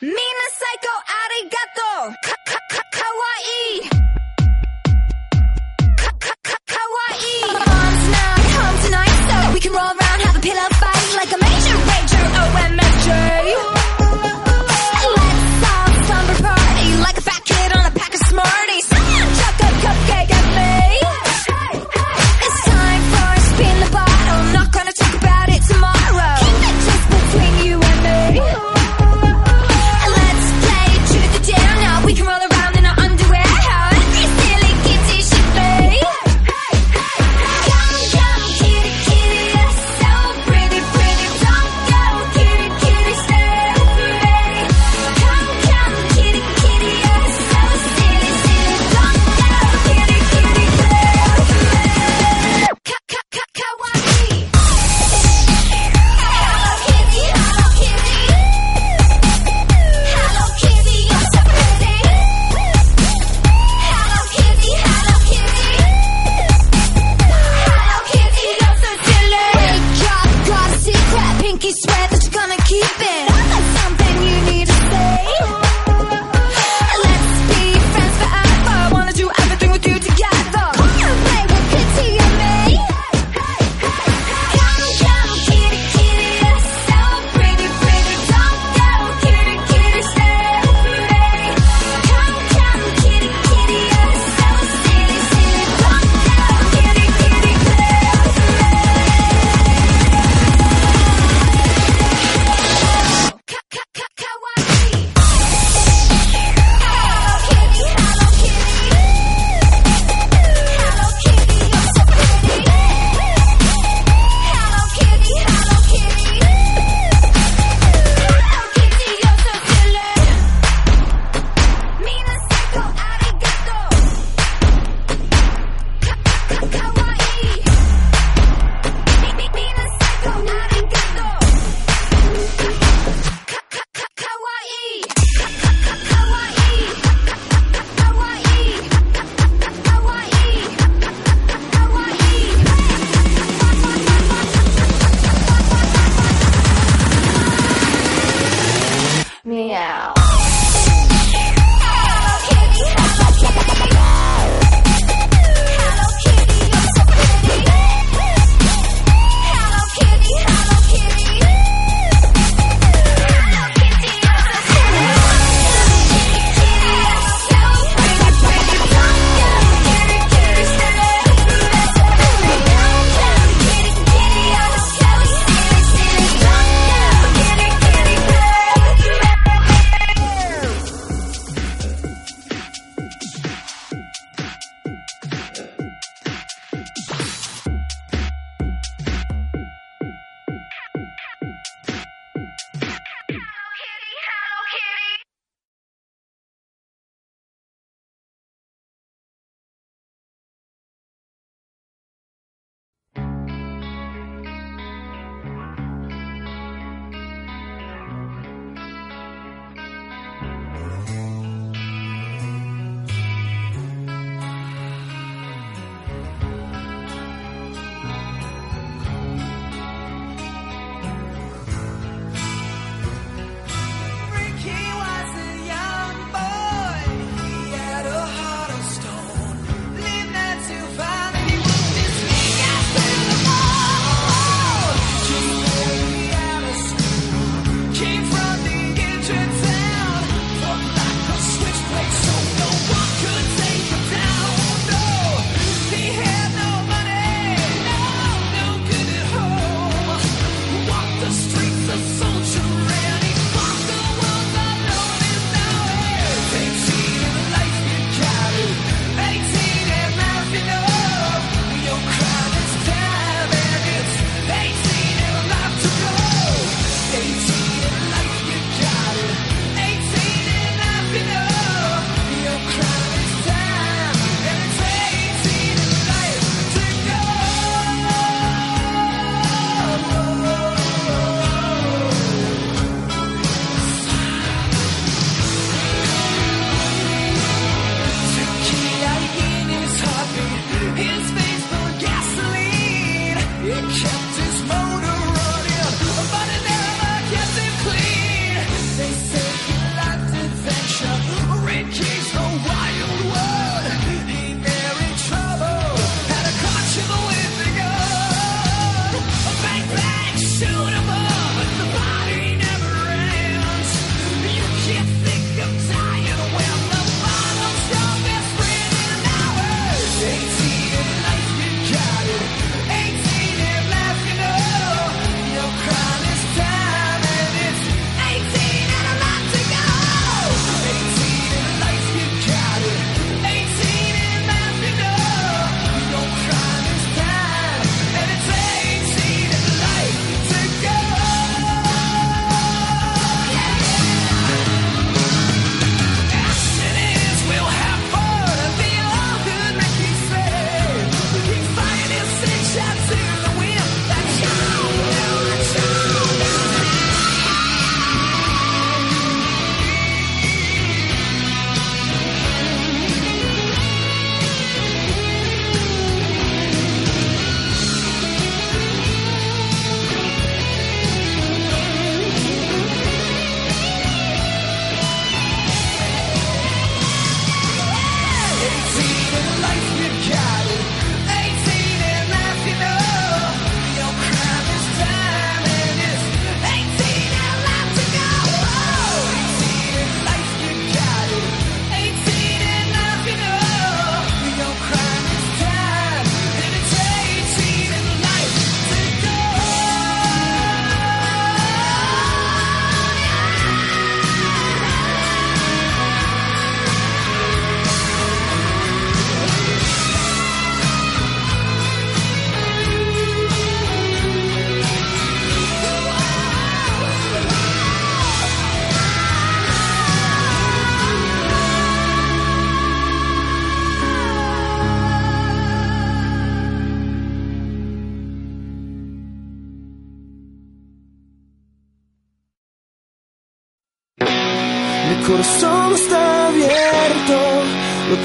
みんな最高ありがとうか、か、か、かわいいか、か、か、かわいい Mom's not home tonight so we can roll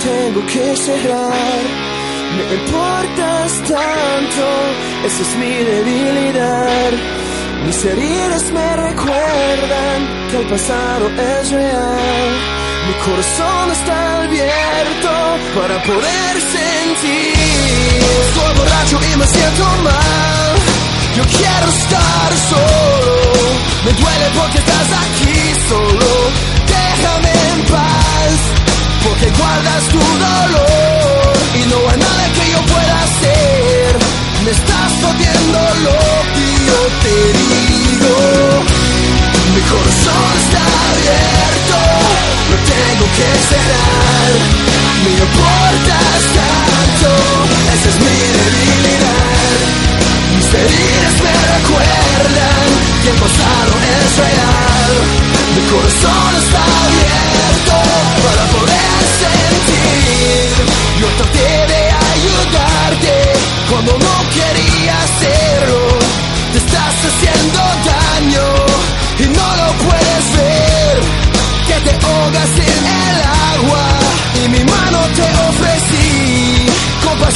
tengo que cerrar. Me importas tanto, esa es mi debilidad. Mis heridas me recuerdan que el pasado es real. Mi corazón está abierto para poder sentir. Estoy borracho y me siento mal. Yo quiero estar solo. Me duele porque estás aquí solo. Déjame en paz. Porque guardas tu dolor. Y no hay nada que yo pueda hacer. Me estás jodiendo lo que yo te digo. Mi corazón está abierto. Lo tengo que cerrar. Me importas tanto. Esa es mi debilidad. Mis heridas me recuerdan que el pasado es real. Mi corazón está abierto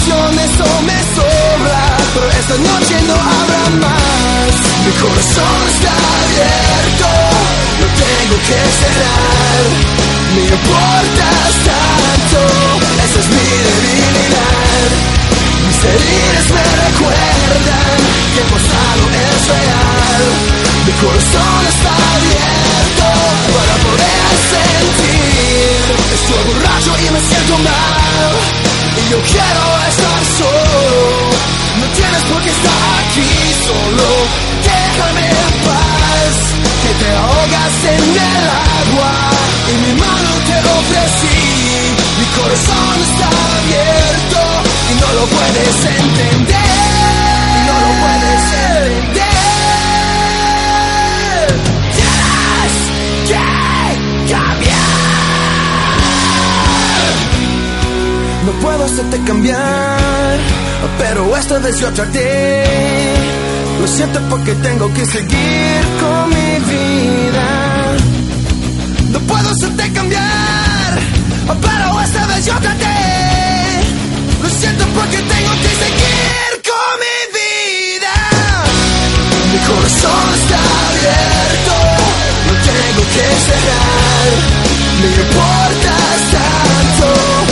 Compasión eso me sobra, pero esta noche no habrá más. Mi corazón está abierto, lo tengo que cerrar. Me importas tanto, esa es mi debilidad. Mis heridas me recuerdan que el pasado es real. Mi corazón está abierto para poder sentir. Estoy borracho y me siento mal. Yo quiero estar solo. No tienes por qué estar aquí solo. Déjame en paz. Que te ahogas en el agua. Y mi mano te ofrecí. Mi corazón está abierto. Y no lo puedes entender. Y no lo puedes entender. No hacerte cambiar, pero esta vez yo traté. Lo siento porque tengo que seguir con mi vida. No puedo hacerte cambiar, pero esta vez yo traté. Lo siento porque tengo que seguir con mi vida. Mi corazón está abierto, lo tengo que cerrar. Me importas tanto,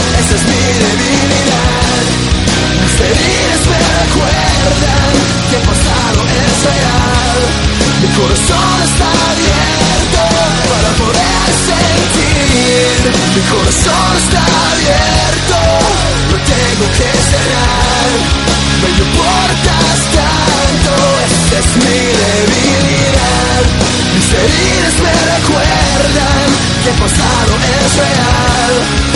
esa es mi debilidad. Mis heridas me recuerdan que el pasado es real.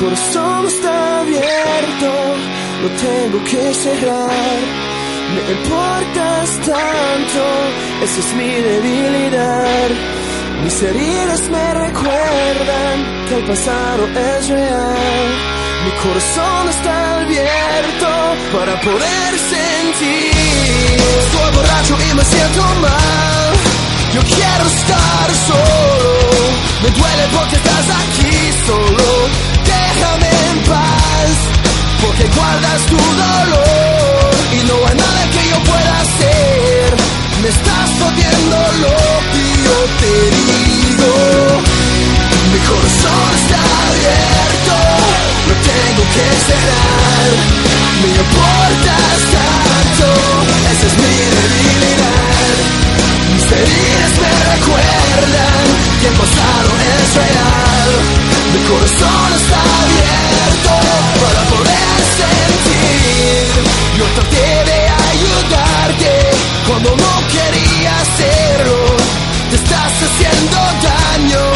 corazón está abierto, lo tengo que cerrar. Me importas tanto, esa es mi debilidad. Mis heridas me recuerdan que el pasado es real. Mi corazón está abierto para poder sentir. Estoy borracho y me siento mal. Yo quiero estar solo. Me duele porque estás aquí solo. Déjame en paz. Porque guardas tu dolor. Y no hay nada que yo pueda hacer. Me estás jodiendo lo que yo te digo. Mi corazón está abierto, lo tengo que cerrar. Me importas tanto, esa es mi debilidad. Mis heridas me recuerdan que el pasado es real. Mi corazón está abierto para poder sentir. Yo traté de ayudarte cuando no quería hacerlo. Te estás haciendo daño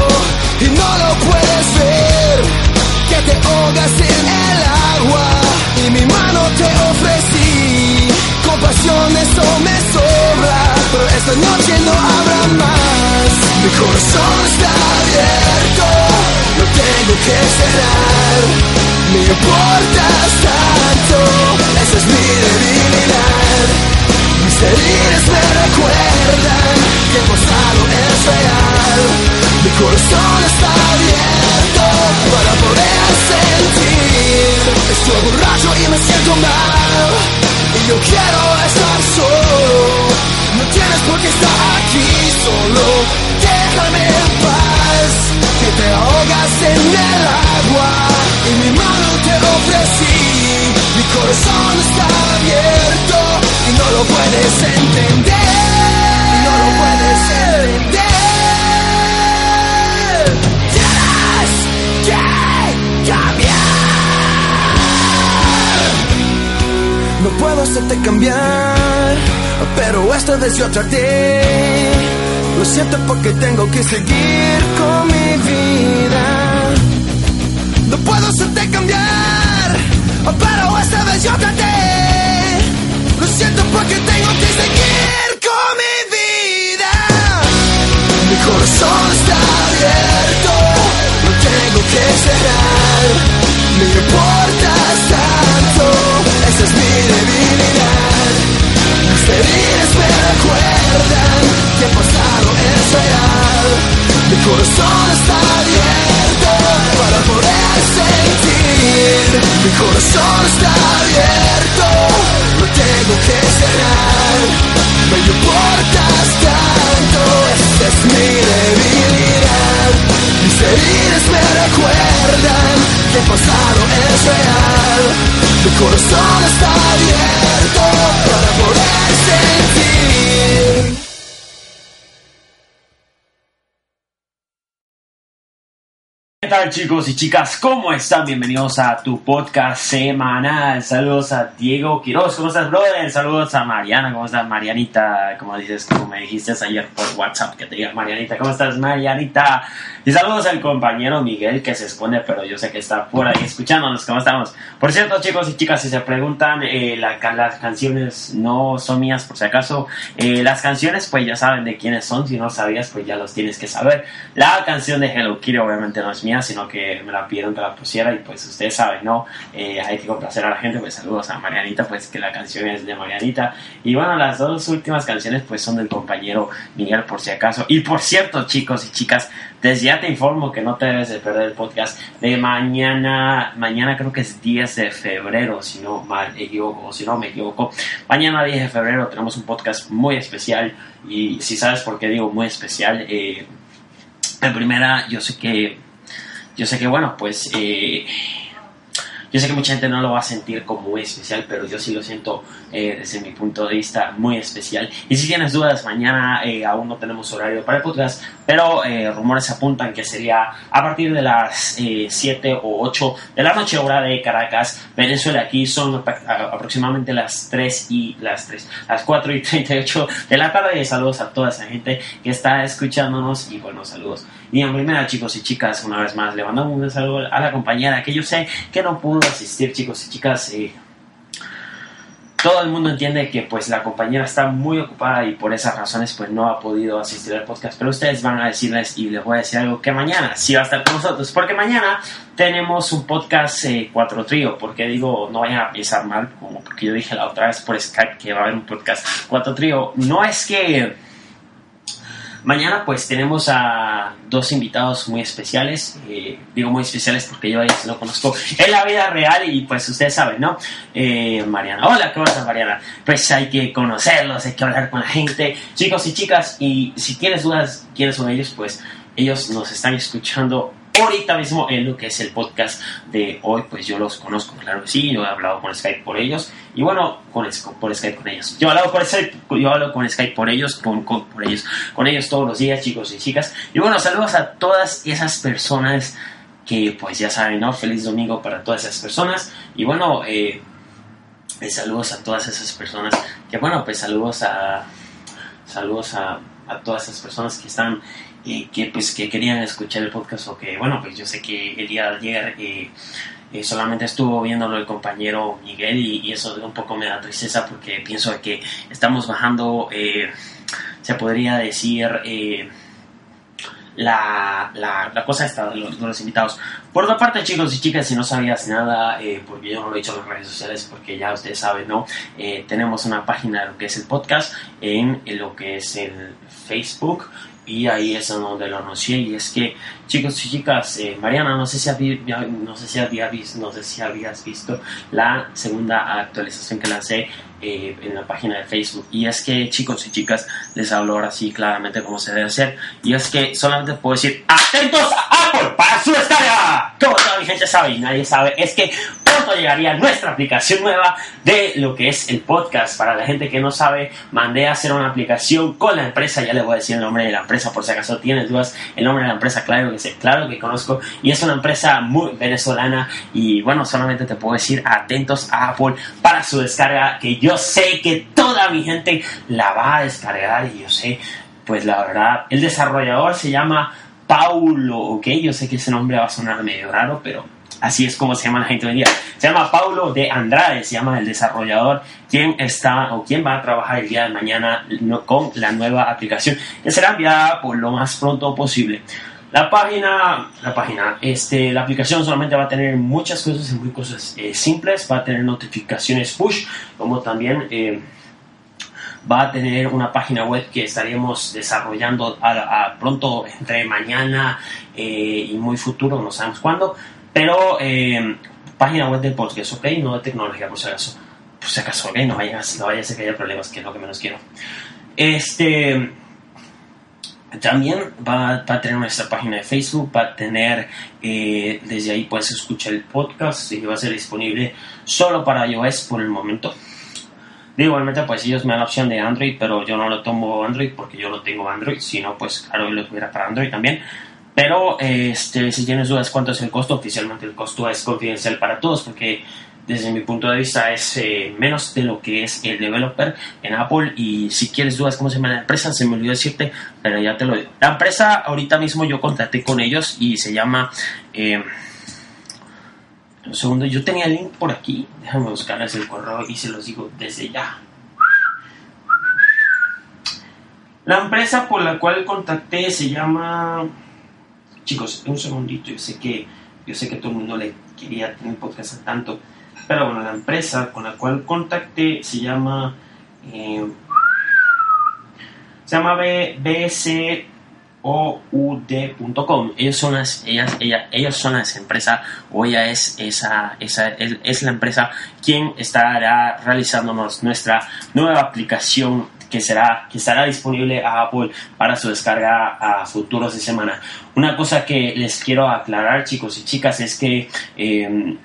y no lo puedes ver. Que te ahogas en el agua y mi mano te ofrecí. Compasión, eso me sobra, pero esta noche no habrá más. Mi corazón está abierto, que cerrar. Me importas tanto, esa es mi debilidad. Mis heridas me recuerdan que el pasado es real. Mi corazón está abierto para poder sentir. Estoy borracho y me siento mal. Y yo quiero estar solo. No tienes por qué estar aquí solo. Déjame. Te ahogas en el agua. Y mi mano te ofrecí. Mi corazón está abierto. Y no lo puedes entender. No lo puedes entender. Tienes que cambiar. No puedo hacerte cambiar, pero esta vez yo traté. Lo siento porque tengo que seguir con puedo hacerte cambiar, pero esta vez yo traté. Lo siento porque tengo que seguir con mi vida. Mi corazón está abierto, lo tengo que cerrar. Me importas tanto, esa es mi debilidad. Mis heridas me recuerdan que el pasado es real. Mi corazón está abierto poder sentir. Mi corazón está abierto, lo tengo que cerrar. Me importas tanto, esa es mi debilidad. Mis heridas me recuerdan que el pasado es real. Mi corazón está abierto para poder ¿Qué tal chicos y chicas? ¿Cómo están? Bienvenidos a tu podcast semanal. Saludos a Diego Quiroz. ¿Cómo estás, brother? Saludos a Mariana. ¿Cómo estás, Marianita? Como dices, como me dijiste ayer por WhatsApp que te diga Marianita. ¿Cómo estás, Marianita? Y saludos al compañero Miguel que se esconde, pero yo sé que está por ahí escuchándonos. ¿Cómo estamos? Por cierto, chicos y chicas, si se preguntan, eh, la las canciones no son mías, por si acaso. Eh, las canciones, pues ya saben de quiénes son. Si no sabías, pues ya los tienes que saber. La canción de Hello Kitty obviamente no es mía, sino que me la pidieron que la pusiera y pues ustedes saben, ¿no? Eh, hay que complacer a la gente, pues saludos a Marianita, pues que la canción es de Marianita. Y bueno, las dos últimas canciones pues son del compañero Miguel por si acaso. Y por cierto, chicos y chicas, desde ya te informo que no te debes de perder el podcast de mañana, mañana creo que es 10 de febrero, si no mal equivoco, si no me equivoco. Mañana 10 de febrero tenemos un podcast muy especial y si sabes por qué digo muy especial, eh, en primera, yo sé que, yo sé que bueno, pues eh, yo sé que mucha gente no lo va a sentir como muy especial, pero yo sí lo siento eh, desde mi punto de vista muy especial. Y si tienes dudas, mañana eh, aún no tenemos horario para el podcast, pero eh, rumores apuntan que sería a partir de las 7 o 8 de la noche, hora de Caracas, Venezuela. Aquí son aproximadamente las 3 y las 3, las 4 y 38 de la tarde. Saludos a toda esa gente que está escuchándonos y bueno, saludos. Y en primera, chicos y chicas, una vez más, le mandamos un saludo a la compañera que yo sé que no pudo asistir, chicos y chicas. eh, todo el mundo entiende que pues la compañera está muy ocupada y por esas razones pues no ha podido asistir al podcast, pero ustedes van a decirles y les voy a decir algo que mañana sí va a estar con nosotros, porque mañana tenemos un podcast eh, cuatro trío, porque digo, no vayan a pensar mal, como porque yo dije la otra vez por Skype que va a haber un podcast cuatro trío, no es que Mañana pues tenemos a dos invitados muy especiales, eh, digo muy especiales porque yo a ellos lo conozco en la vida real y pues ustedes saben, ¿no? Eh, Mariana, hola, ¿cómo estás Mariana? Pues hay que conocerlos, hay que hablar con la gente, chicos y chicas, y si tienes dudas quiénes son ellos, pues ellos nos están escuchando ahorita mismo en lo que es el podcast de hoy, pues yo los conozco, claro que sí, yo he hablado con Skype por ellos y bueno, con, por Skype con ellos. Yo hablo por Skype, yo hablo con Skype por ellos, con, por ellos, con ellos todos los días, chicos y chicas. Y bueno, saludos a todas esas personas que pues ya saben, ¿no? Feliz domingo para todas esas personas y bueno, eh, eh, saludos a todas esas personas que bueno, pues saludos a saludos a, a todas esas personas que están que pues que querían escuchar el podcast o que bueno pues yo sé que el día de ayer eh, eh, solamente estuvo viéndolo el compañero Miguel y, eso un poco me da tristeza porque pienso que estamos bajando eh, se podría decir la, la, cosa esta de los, invitados. Por otra parte, chicos y chicas, si no sabías nada, porque yo no lo he dicho en las redes sociales, porque ya ustedes saben, ¿no? tenemos una página de lo que es el podcast en lo que es el Facebook y ahí es donde lo anuncié y es que chicos y chicas eh, Mariana no sé si no sé si había visto no sé si habías visto la segunda actualización que lancé eh, en la página de Facebook. Y es que chicos y chicas les hablo ahora sí claramente cómo se debe hacer. Y es que solamente puedo decir atentos a Apple para su descarga como toda mi gente sabe y nadie sabe es que llegaría nuestra aplicación nueva de lo que es el podcast. Para la gente que no sabe, mandé a hacer una aplicación con la empresa, ya le voy a decir el nombre de la empresa por si acaso tienes dudas, el nombre de la empresa, claro que sé, claro que conozco, y es una empresa muy venezolana. Y bueno, solamente te puedo decir atentos a Apple para su descarga, que yo sé que toda mi gente la va a descargar. Y yo sé, pues la verdad, el desarrollador se llama Paulo, ok, yo sé que ese nombre va a sonar medio raro, pero Así es como se llama la gente hoy día. Se llama Paulo de Andrade, se llama el desarrollador, quien está o quien va a trabajar el día de mañana con la nueva aplicación que será enviada por lo más pronto posible. La página, la página, este, la aplicación solamente va a tener muchas cosas y muy cosas eh, simples. Va a tener notificaciones push, como también eh, va a tener una página web que estaremos desarrollando a, pronto entre mañana eh, y muy futuro, no sabemos cuándo pero eh, página web del podcast, ¿ok? No de tecnología, por si acaso. Por si acaso, ¿ok? No vaya, no vaya a ser que haya problemas, que es lo que menos quiero. Este... También va, a tener nuestra página de Facebook, va a tener, eh, desde ahí puedes escuchar el podcast y va a ser disponible solo para iOS por el momento. igualmente, pues ellos me dan la opción de Android, pero yo no lo tomo Android porque yo no tengo Android, sino pues claro, lo tuviera para Android también. Pero este, si tienes dudas cuánto es el costo, oficialmente el costo es confidencial para todos porque desde mi punto de vista es eh, menos de lo que es el developer en Apple y si quieres dudas cómo se llama la empresa, se me olvidó decirte, pero ya te lo digo. La empresa ahorita mismo yo contraté con ellos y se llama... Eh, un segundo, yo tenía el link por aquí, déjame buscarles el correo y se los digo desde ya. La empresa por la cual contacté se llama Chicos, un segundito, yo sé que, yo sé que todo el mundo le quería tener podcast tanto, pero bueno, la empresa con la cual contacté se llama, eh, se llama. Ellos son las, ellas, ella, ellos son esa empresa o ella es esa, esa es, es la empresa quien estará realizándonos nuestra nueva aplicación que, será, que estará disponible a Apple para su descarga a futuros de semana. Una cosa que les quiero aclarar, chicos y chicas, es que eh,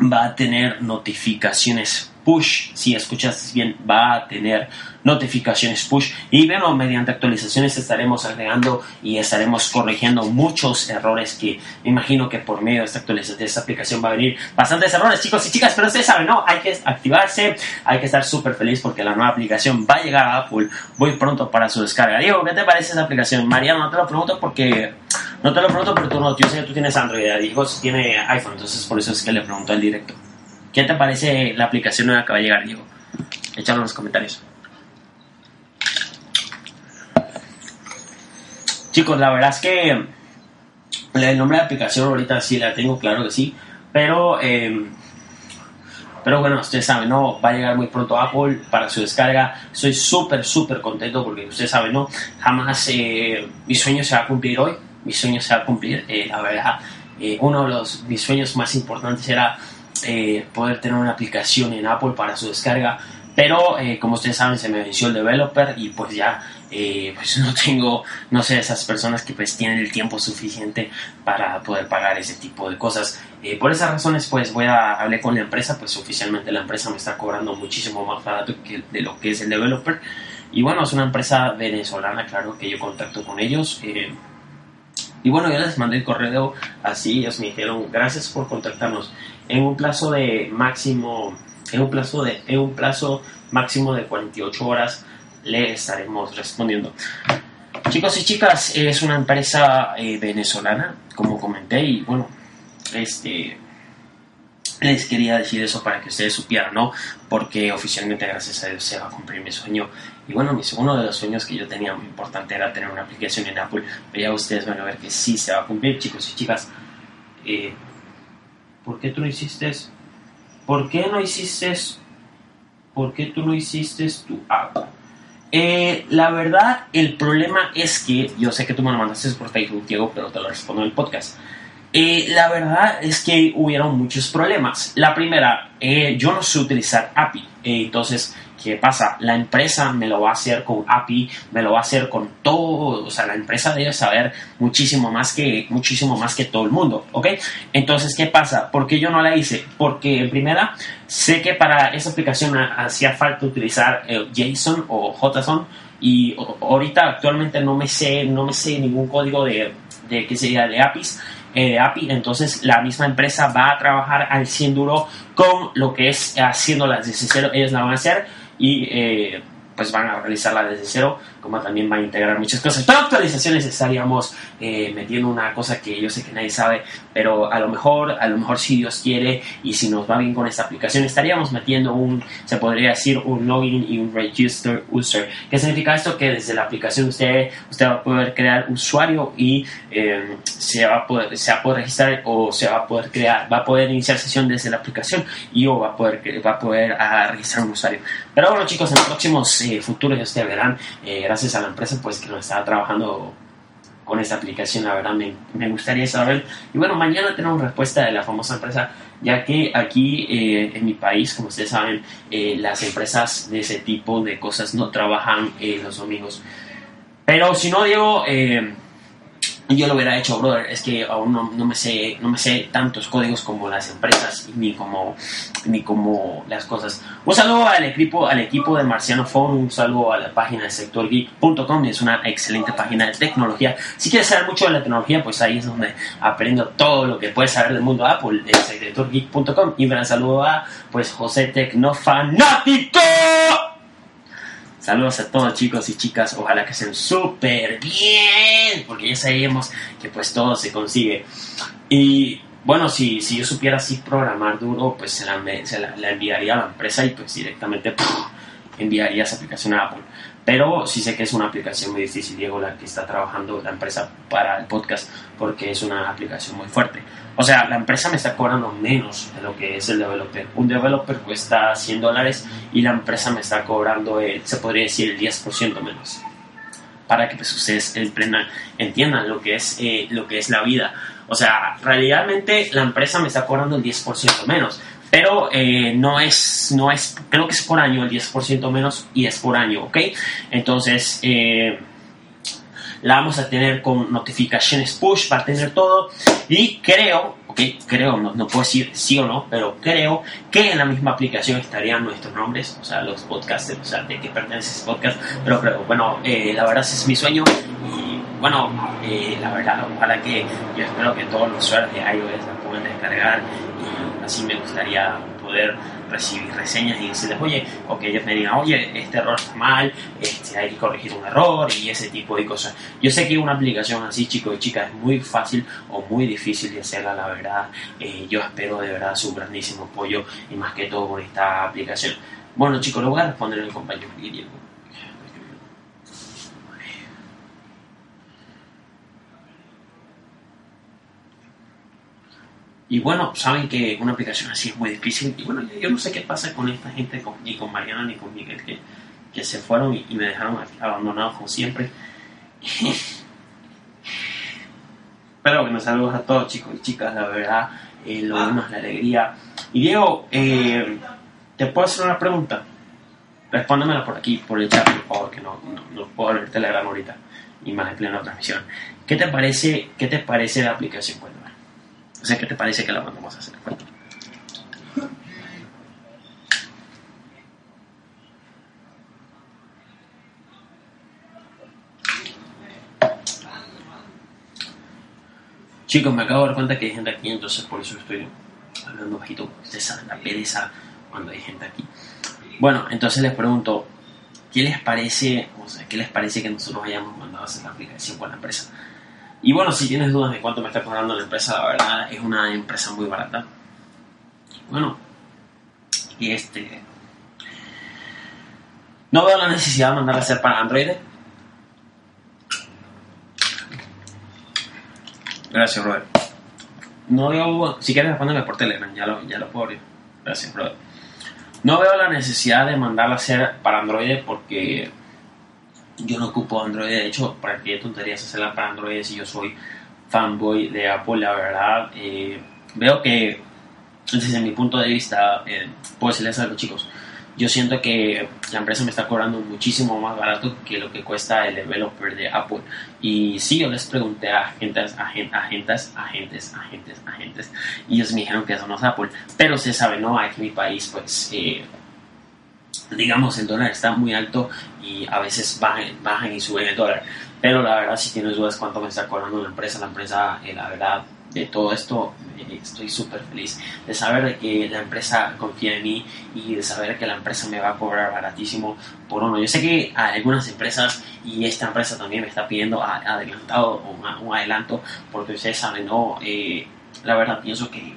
va a tener notificaciones push, si escuchas bien, va a tener notificaciones push y bueno, mediante actualizaciones estaremos agregando y estaremos corrigiendo muchos errores que me imagino que por medio de esta actualización de esta aplicación va a venir bastantes errores, chicos y chicas, pero ustedes saben, ¿no? Hay que activarse, hay que estar súper feliz porque la nueva aplicación va a llegar a Apple muy pronto para su descarga. Diego, ¿qué te parece esa aplicación? Mariano, no te lo pregunto porque no te lo pregunto porque tú no, yo sé que tú tienes Android, Diego tiene iPhone, entonces por eso es que le pregunto al directo. ¿Qué te parece la aplicación nueva que va a llegar, Diego? echarlo en los comentarios. Chicos, la verdad es que el nombre de aplicación ahorita sí la tengo, claro que sí, pero eh, pero bueno, ustedes saben, ¿no? Va a llegar muy pronto Apple para su descarga. Estoy súper, súper contento porque ustedes saben, ¿no? Jamás eh, mi sueño se va a cumplir hoy. Mi sueño se va a cumplir. Eh, la verdad, eh, uno de los, mis sueños más importantes era eh, poder tener una aplicación en Apple para su descarga. Pero eh, como ustedes saben, se me venció el developer y pues ya eh, pues no tengo, no sé, esas personas que pues tienen el tiempo suficiente para poder pagar ese tipo de cosas. Eh, por esas razones pues voy a hablar con la empresa, pues oficialmente la empresa me está cobrando muchísimo más barato que de lo que es el developer. Y bueno, es una empresa venezolana, claro, que yo contacto con ellos. eh, y bueno, yo les mandé el correo así, ellos me dijeron, gracias por contactarnos. En un plazo de máximo, en un plazo de, en un plazo máximo de 48 horas le estaremos respondiendo. Chicos y chicas, es una empresa eh, venezolana, como comenté, y bueno, este les quería decir eso para que ustedes supieran, ¿no? Porque oficialmente, gracias a Dios, se va a cumplir mi sueño. Y bueno, uno de los sueños que yo tenía muy importante era tener una aplicación en Apple. Pero ya ustedes van a ver que sí se va a cumplir, chicos y chicas. Eh, ¿Por qué tú no hiciste? ¿Por qué no hiciste? ¿Por qué tú no hiciste tu app? Eh, la verdad, el problema es que yo sé que tú me lo mandaste por Facebook, Diego, pero te lo respondo en el podcast. Eh, la verdad es que hubieron muchos problemas. La primera, eh, yo no sé utilizar API. Eh, entonces, ¿qué pasa? La empresa me lo va a hacer con API, me lo va a hacer con todo. O sea, la empresa debe saber muchísimo más que, muchísimo más que todo el mundo, ¿ok? Entonces, ¿qué pasa? ¿Por qué yo no la hice? Porque, en primera, sé que para esa aplicación ha- hacía falta utilizar eh, JSON o JSON y ahorita actualmente no me sé, no me sé ningún código de, de ¿qué sería? De APIs eh, de API, entonces la misma empresa va a trabajar al 100 duro con lo que es haciéndolas desde cero, ellos la van a hacer y eh, pues van a realizarla desde cero, como también va a integrar muchas cosas. Para actualizaciones estaríamos eh, metiendo una cosa que yo sé que nadie sabe, pero a lo mejor, a lo mejor si Dios quiere y si nos va bien con esta aplicación, estaríamos metiendo un, se podría decir, un login y un register user. ¿Qué significa esto? Que desde la aplicación usted, usted va a poder crear usuario y eh, se, va a poder, se va a poder registrar o se va a poder crear, va a poder iniciar sesión desde la aplicación y o va a poder, va a poder ah, registrar un usuario. Pero bueno chicos, en los próximos eh, futuros ustedes verán, eh, gracias a la empresa pues que nos está trabajando con esta aplicación, la verdad me, me gustaría saber. Y bueno, mañana tenemos respuesta de la famosa empresa, ya que aquí eh, en mi país, como ustedes saben, eh, las empresas de ese tipo de cosas no trabajan eh, los domingos. Pero si no, Diego, eh, yo lo hubiera hecho, brother. Es que aún no, no me sé, no me sé tantos códigos como las empresas ni como, ni como las cosas. Un saludo al equipo, al equipo de Marciano Phone, un saludo a la página de sectorgeek.com, es una excelente página de tecnología. Si quieres saber mucho de la tecnología, pues ahí es donde aprendo todo lo que puedes saber del mundo Apple, en sectorgeek.com. Y un gran saludo a pues José Tecnofanático. Saludos a todos chicos y chicas, ojalá que estén súper bien, porque ya sabemos que pues todo se consigue. Y bueno, si, si yo supiera así programar duro, pues se la, se la- la enviaría a la empresa y pues directamente enviaría esa aplicación a Apple. Pero sí sé que es una aplicación muy difícil, Diego, la que está trabajando la empresa para el podcast, porque es una aplicación muy fuerte. O sea, la empresa me está cobrando menos de lo que es el developer. Un developer cuesta 100 dólares y la empresa me está cobrando, el, se podría decir, el 10% menos. Para que pues, ustedes emprendan- entiendan lo que, es, eh, lo que es la vida. O sea, realmente la empresa me está cobrando el 10% menos. Pero eh, no, es, no es, creo que es por año el 10% menos y es por año, ¿ok? Entonces, eh, la vamos a tener con notificaciones push, va a tener todo. Y creo, ok, creo, no, no puedo decir sí o no, pero creo que en la misma aplicación estarían nuestros nombres, o sea, los podcasters, o sea, de qué pertenece ese podcast. Pero creo, bueno, eh, la verdad es mi sueño. Y bueno, eh, la verdad, ojalá que yo espero que todos los usuarios de iOS la puedan descargar. Y así me gustaría poder recibir reseñas y decirles, oye, o que ellos me digan, oye, este error está mal, este, hay que corregir un error y ese tipo de cosas. Yo sé que una aplicación así, chicos y chicas, es muy fácil o muy difícil de hacerla, la verdad. Eh, yo espero de verdad su grandísimo apoyo y más que todo con esta aplicación. Bueno, chicos, lo voy a responder el compañero Diego. Y bueno, saben que una aplicación así es muy difícil. Y bueno, yo, no sé qué pasa con esta gente, con, ni con Mariana ni con Miguel, que, que se fueron y, y me dejaron abandonados como siempre. Pero bueno, saludos a todos chicos y chicas, la verdad, eh, lo demás, la alegría. Y Diego, eh, ¿te puedo hacer una pregunta? Respóndemela por aquí, por el chat, por favor, que no, no, no puedo leer Telegram ahorita y más en plena transmisión. ¿Qué te parece, qué te parece la aplicación? Cuéntame. O sea, ¿qué te parece que la mandamos a hacer? Chicos, me acabo de dar cuenta que hay gente aquí, entonces por eso estoy hablando bajito. Ustedes saben la pereza cuando hay gente aquí. Bueno, entonces les pregunto, ¿qué les parece, o sea, qué les parece que nosotros hayamos mandado a hacer la aplicación con la empresa? Y bueno, si tienes dudas de cuánto me está cobrando la empresa, la verdad es una empresa muy barata. Bueno, y este. No veo la necesidad de mandarla a hacer para Android. Gracias, brother. No veo. Si quieres, respóndeme por Telegram, ya lo, ya lo puedo abrir. Gracias, brother. No veo la necesidad de mandarla a hacer para Android porque yo no ocupo Android. De hecho, ¿para qué tonterías hacerla para Android si yo soy fanboy de Apple? La verdad, eh, veo que desde mi punto de vista, eh, puedo decirles algo, chicos. Yo siento que la empresa me está cobrando muchísimo más barato que lo que cuesta el developer de Apple. Y sí, yo les pregunté a agentes, agentes, agentes, agentes, agentes, agentes, y ellos me dijeron que eso no es Apple. Pero se sabe, ¿no? Aquí en mi país, pues, eh, digamos, el dólar está muy alto y a veces bajan, bajan y suben el dólar. Pero la verdad, si tienes dudas cuánto me está cobrando la empresa, la empresa, eh, la verdad, de todo esto, eh, estoy súper feliz de saber que la empresa confía en mí y de saber que la empresa me va a cobrar baratísimo por uno. Yo sé que algunas empresas y esta empresa también me está pidiendo adelantado un adelanto porque ustedes saben, ¿no? Eh, la verdad pienso que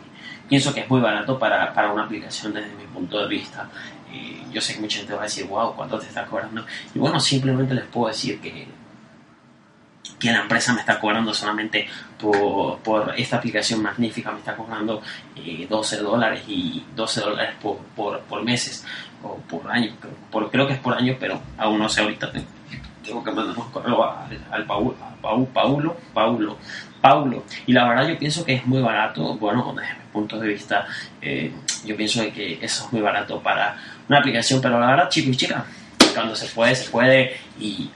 pienso que es muy barato para, para una aplicación desde mi punto de vista. Yo sé que mucha gente va a decir, wow, ¿cuánto te está cobrando? Y bueno, simplemente les puedo decir que, que la empresa me está cobrando solamente por, por esta aplicación magnífica, me está cobrando eh, 12 dólares y 12 dólares por, por, meses o por año. Por, creo que es por año, pero aún no sé ahorita. Tengo, que mandar un correo al, al Paul- a Pau- Paulo, Paulo, Paulo. Y la verdad yo pienso que es muy barato, bueno, desde mi punto de vista, eh, yo pienso que eso es muy barato para una aplicación, pero la verdad, chicos y chicas, cuando se puede, se puede y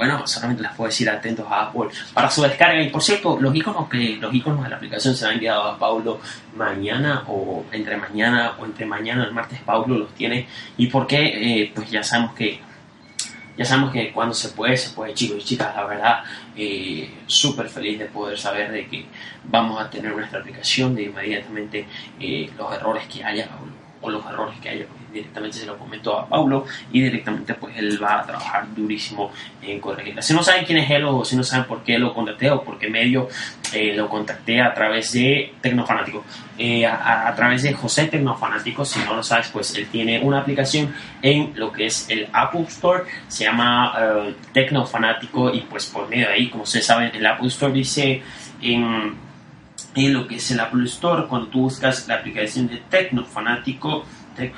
bueno, solamente les puedo decir atentos a Apple para su descarga. Y por cierto, los iconos que los iconos de la aplicación serán enviados a Paulo mañana o entre mañana o entre mañana el martes. Paulo los tiene. ¿Y por qué? Eh, pues ya sabemos que ya sabemos que cuando se puede, se puede, chicos y chicas. La verdad, eh, súper feliz de poder saber de que vamos a tener nuestra aplicación de inmediatamente eh, los errores que haya o, o los errores que haya. Directamente se lo comento a Paulo y directamente pues él va a trabajar durísimo en corregirla. Si no saben quién es él o si no saben por qué lo contacté o por qué medio eh, lo contacté a través de Tecnofanático. Eh, a, a- través de José Tecnofanático, si no lo sabes, pues él tiene una aplicación en lo que es el Apple Store, se llama eh, Tecnofanático y pues por medio de ahí, como ustedes saben, el Apple Store dice en, en lo que es el Apple Store, cuando tú buscas la aplicación de Tecnofanático, Tec-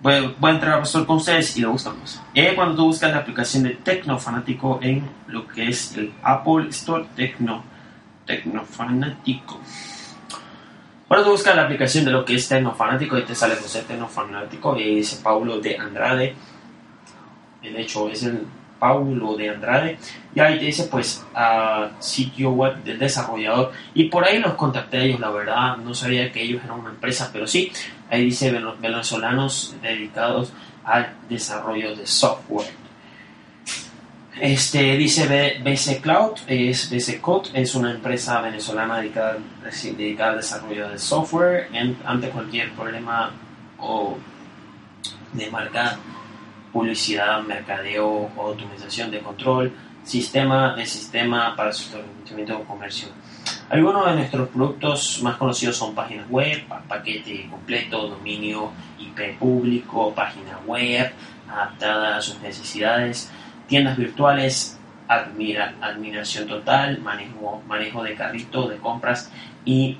Voy, voy a entrar a Apple Store con ustedes y lo buscamos. Eh, cuando tú buscas la aplicación de Tecnofanático en lo que es el Apple Store Tecno, Tecnofanático. Cuando tú buscas la aplicación de lo que es Tecnofanático y te sale José Tecnofanático y ahí dice Paulo de Andrade. De hecho es el Paulo de Andrade. Y ahí te dice pues a sitio web del desarrollador. Y por ahí los contacté a ellos, la verdad. No sabía que ellos eran una empresa, pero sí. Ahí dice venezolanos dedicados al desarrollo de software. Este dice BC Cloud, es BC Code, es una empresa venezolana dedicada, dedicada al desarrollo de software. En- ante cualquier problema o de marca, publicidad, mercadeo, automatización de control, sistema de sistema para sostenimiento o comercio. Algunos de nuestros productos más conocidos son páginas web, pa- paquete completo, dominio IP público, página web adaptada a sus necesidades, tiendas virtuales, admira- admiración total, manejo, manejo de carrito, de compras y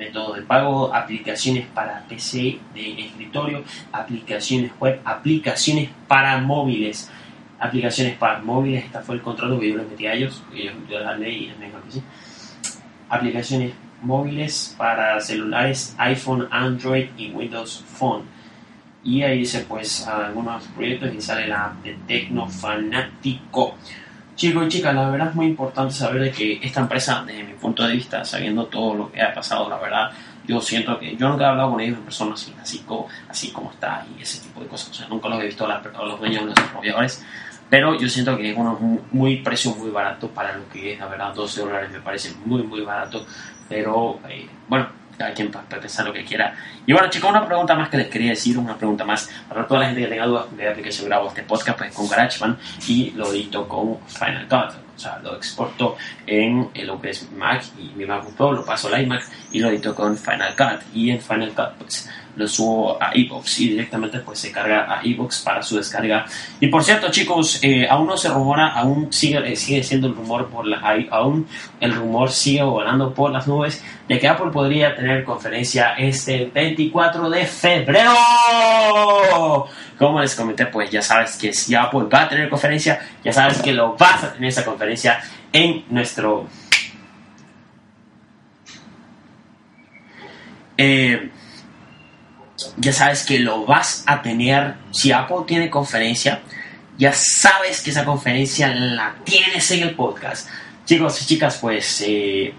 método de pago, aplicaciones para PC de escritorio, aplicaciones web, aplicaciones para móviles. Aplicaciones para móviles, este fue el contrato que yo les metí a ellos, y yo, la y que sí. Aplicaciones móviles para celulares, iPhone, Android y Windows Phone. Y ahí dice pues algunos proyectos y sale la app de Tecnofanático. Chicos y chicas, la verdad es muy importante saber de que esta empresa, desde mi punto de vista, sabiendo todo lo que ha pasado, la verdad, yo siento que yo nunca he hablado con ellos en persona así, así, como, así como está y ese tipo de cosas. O sea, nunca los he visto a, los dueños de los desarrolladores. Pero yo siento que es uno muy, muy precio muy barato para lo que es, la verdad, 12 dólares me parece muy, muy barato. Pero eh, bueno, cada quien para pensar lo que quiera. Y bueno, chicos, una pregunta más que les quería decir, una pregunta más para toda la gente que tenga dudas de aplicación grabo este podcast pues, con GarageBand y lo edito con Final Cut. O sea, lo exporto en lo que es Mac y mi MacBook Pro, lo paso al iMac y lo edito con Final Cut. Y en Final Cut pues lo subo a iBox y directamente pues se carga a iBox para su descarga. Y por cierto, chicos, eh, aún no se rumora, aún sigue, eh, sigue siendo el rumor por aún el rumor sigue volando por las nubes de que Apple podría tener conferencia este 24 de febrero. Como les comenté, pues ya sabes que si Apple va a tener conferencia, ya sabes que lo vas a tener esa conferencia en nuestro... Eh, ya sabes que lo vas a tener. Si Apple tiene conferencia, ya sabes que esa conferencia la tienes en el podcast. Chicos y chicas, pues eh,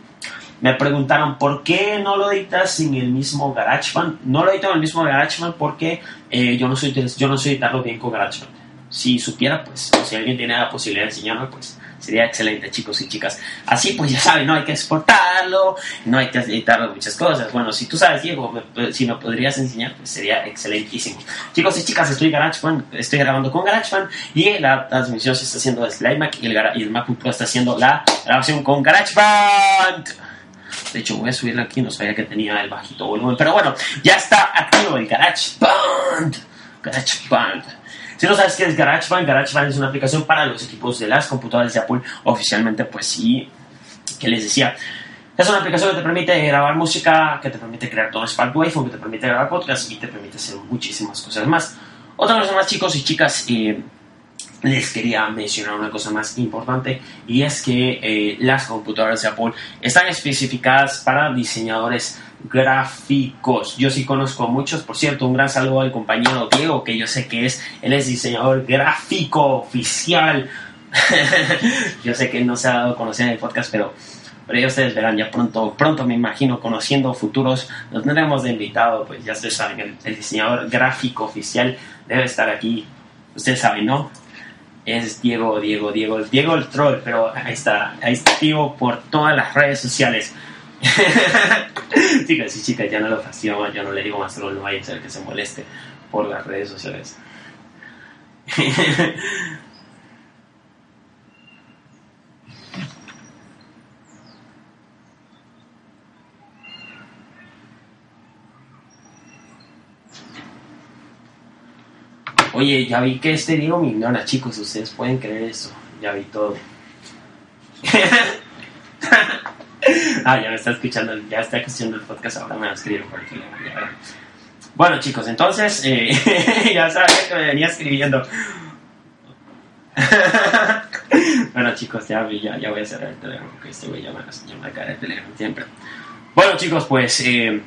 me preguntaron por qué no lo editas en el mismo GarageBand. No lo edito en el mismo GarageBand porque eh, yo no soy yo no sé editarlo bien con GarageBand. Si supiera, pues, si alguien tiene la posibilidad de enseñarme, pues sería excelente, chicos y chicas. Así, pues ya saben, no hay que exportarlo, no hay que editarlo muchas cosas. Bueno, si tú sabes, Diego, me- si me podrías enseñar, pues sería excelentísimo. Chicos y chicas, estoy GarageBand, estoy grabando con GarageBand y la transmisión se está haciendo desde el iMac y el, y el MacBook Pro está haciendo la grabación con GarageBand. De hecho, voy a subirlo aquí, no sabía que tenía el bajito volumen, pero bueno, ya está activo el GarageBand. GarageBand. Si no sabes qué es GarageBand, GarageBand es una aplicación para los equipos de las computadoras de Apple. Oficialmente, pues sí, que les decía. Es una aplicación que te permite grabar música, que te permite crear todo Spark iPhone, que te permite grabar podcast y te permite hacer muchísimas cosas más. Otra cosa más, chicos y chicas, eh, les quería mencionar una cosa más importante y es que eh, las computadoras de Apple están especificadas para diseñadores gráficos. Yo sí conozco a muchos, por cierto, un gran saludo al compañero Diego, que yo sé que es, él es diseñador gráfico oficial. yo sé que no se ha dado a conocer en el podcast, pero, pero ya ustedes verán, ya pronto, pronto me imagino, conociendo futuros, nos tendremos de invitado, pues ya ustedes saben, el, el diseñador gráfico oficial debe estar aquí. Ustedes saben, ¿no? es Diego, Diego, Diego, Diego el troll, pero ahí está, ahí está activo por todas las redes sociales. chicas y chicas, ya no lo fastidio yo no le digo más troll, no vaya a ser que se moleste por las redes sociales. Oye, ya vi que este Diego me ignora, chicos, ustedes pueden creer eso, ya vi todo. ah, ya me está escuchando, ya está escuchando el podcast, ahora me va a escribir por aquí. ya. Bueno, chicos, entonces, eh, ya sabía que me venía escribiendo. bueno, chicos, ya, ya, ya voy a cerrar el teléfono, porque este güey ya me, ya me el teléfono siempre. Bueno, chicos, pues, eh,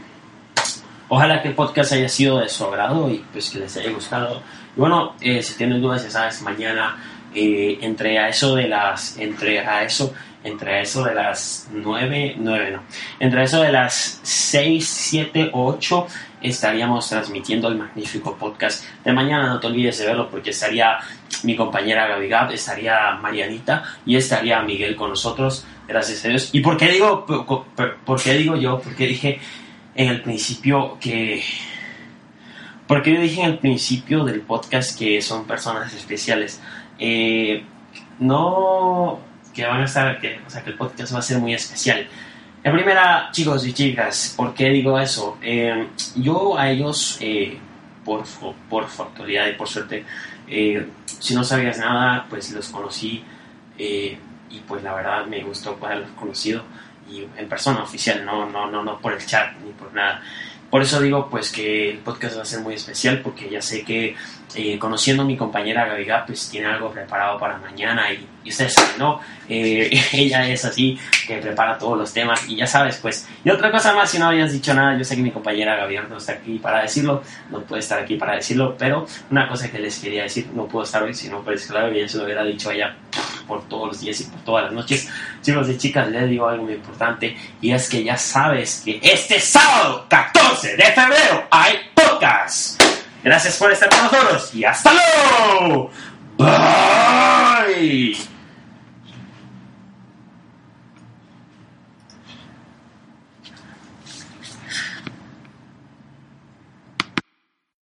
ojalá que el podcast haya sido de su agrado y pues que les haya gustado. Y bueno, eh, si tienen dudas, ya sabes, mañana eh, entre a eso de las, entre a eso, entre eso de las 9, 9 no, entre eso de las 6, 7 o 8 estaríamos transmitiendo el magnífico podcast de mañana. No te olvides de verlo porque estaría mi compañera Gaby Gab, estaría Marianita y estaría Miguel con nosotros. Gracias a Dios. ¿Y por qué digo, por- por qué digo yo? Porque dije en el principio que... Porque yo dije en el principio del podcast que son personas especiales. Eh, no que van a estar, que, o sea, que el podcast va a ser muy especial. En primera, chicos y chicas, ¿por qué digo eso? Eh, yo a ellos, eh, por, por factoría y por suerte, eh, si no sabías nada, pues los conocí eh, y pues la verdad me gustó haberlos conocido y en persona oficial, no, no, no, no por el chat ni por nada. Por eso digo pues que el podcast va a ser muy especial porque ya sé que eh, conociendo a mi compañera Gaviga pues tiene algo preparado para mañana y, y ustedes saben, ¿no? Eh, ella es así, que prepara todos los temas y ya sabes pues. Y otra cosa más, si no habías dicho nada, yo sé que mi compañera Gaviga no está aquí para decirlo, no puede estar aquí para decirlo, pero una cosa que les quería decir, no puedo estar hoy, sino pues claro, bien se lo hubiera dicho a ella por todos los días y por todas las noches. Chicos y chicas, les digo algo muy importante y es que ya sabes que este sábado 14 de febrero hay podcast. Gracias por estar con nosotros y hasta luego. Bye.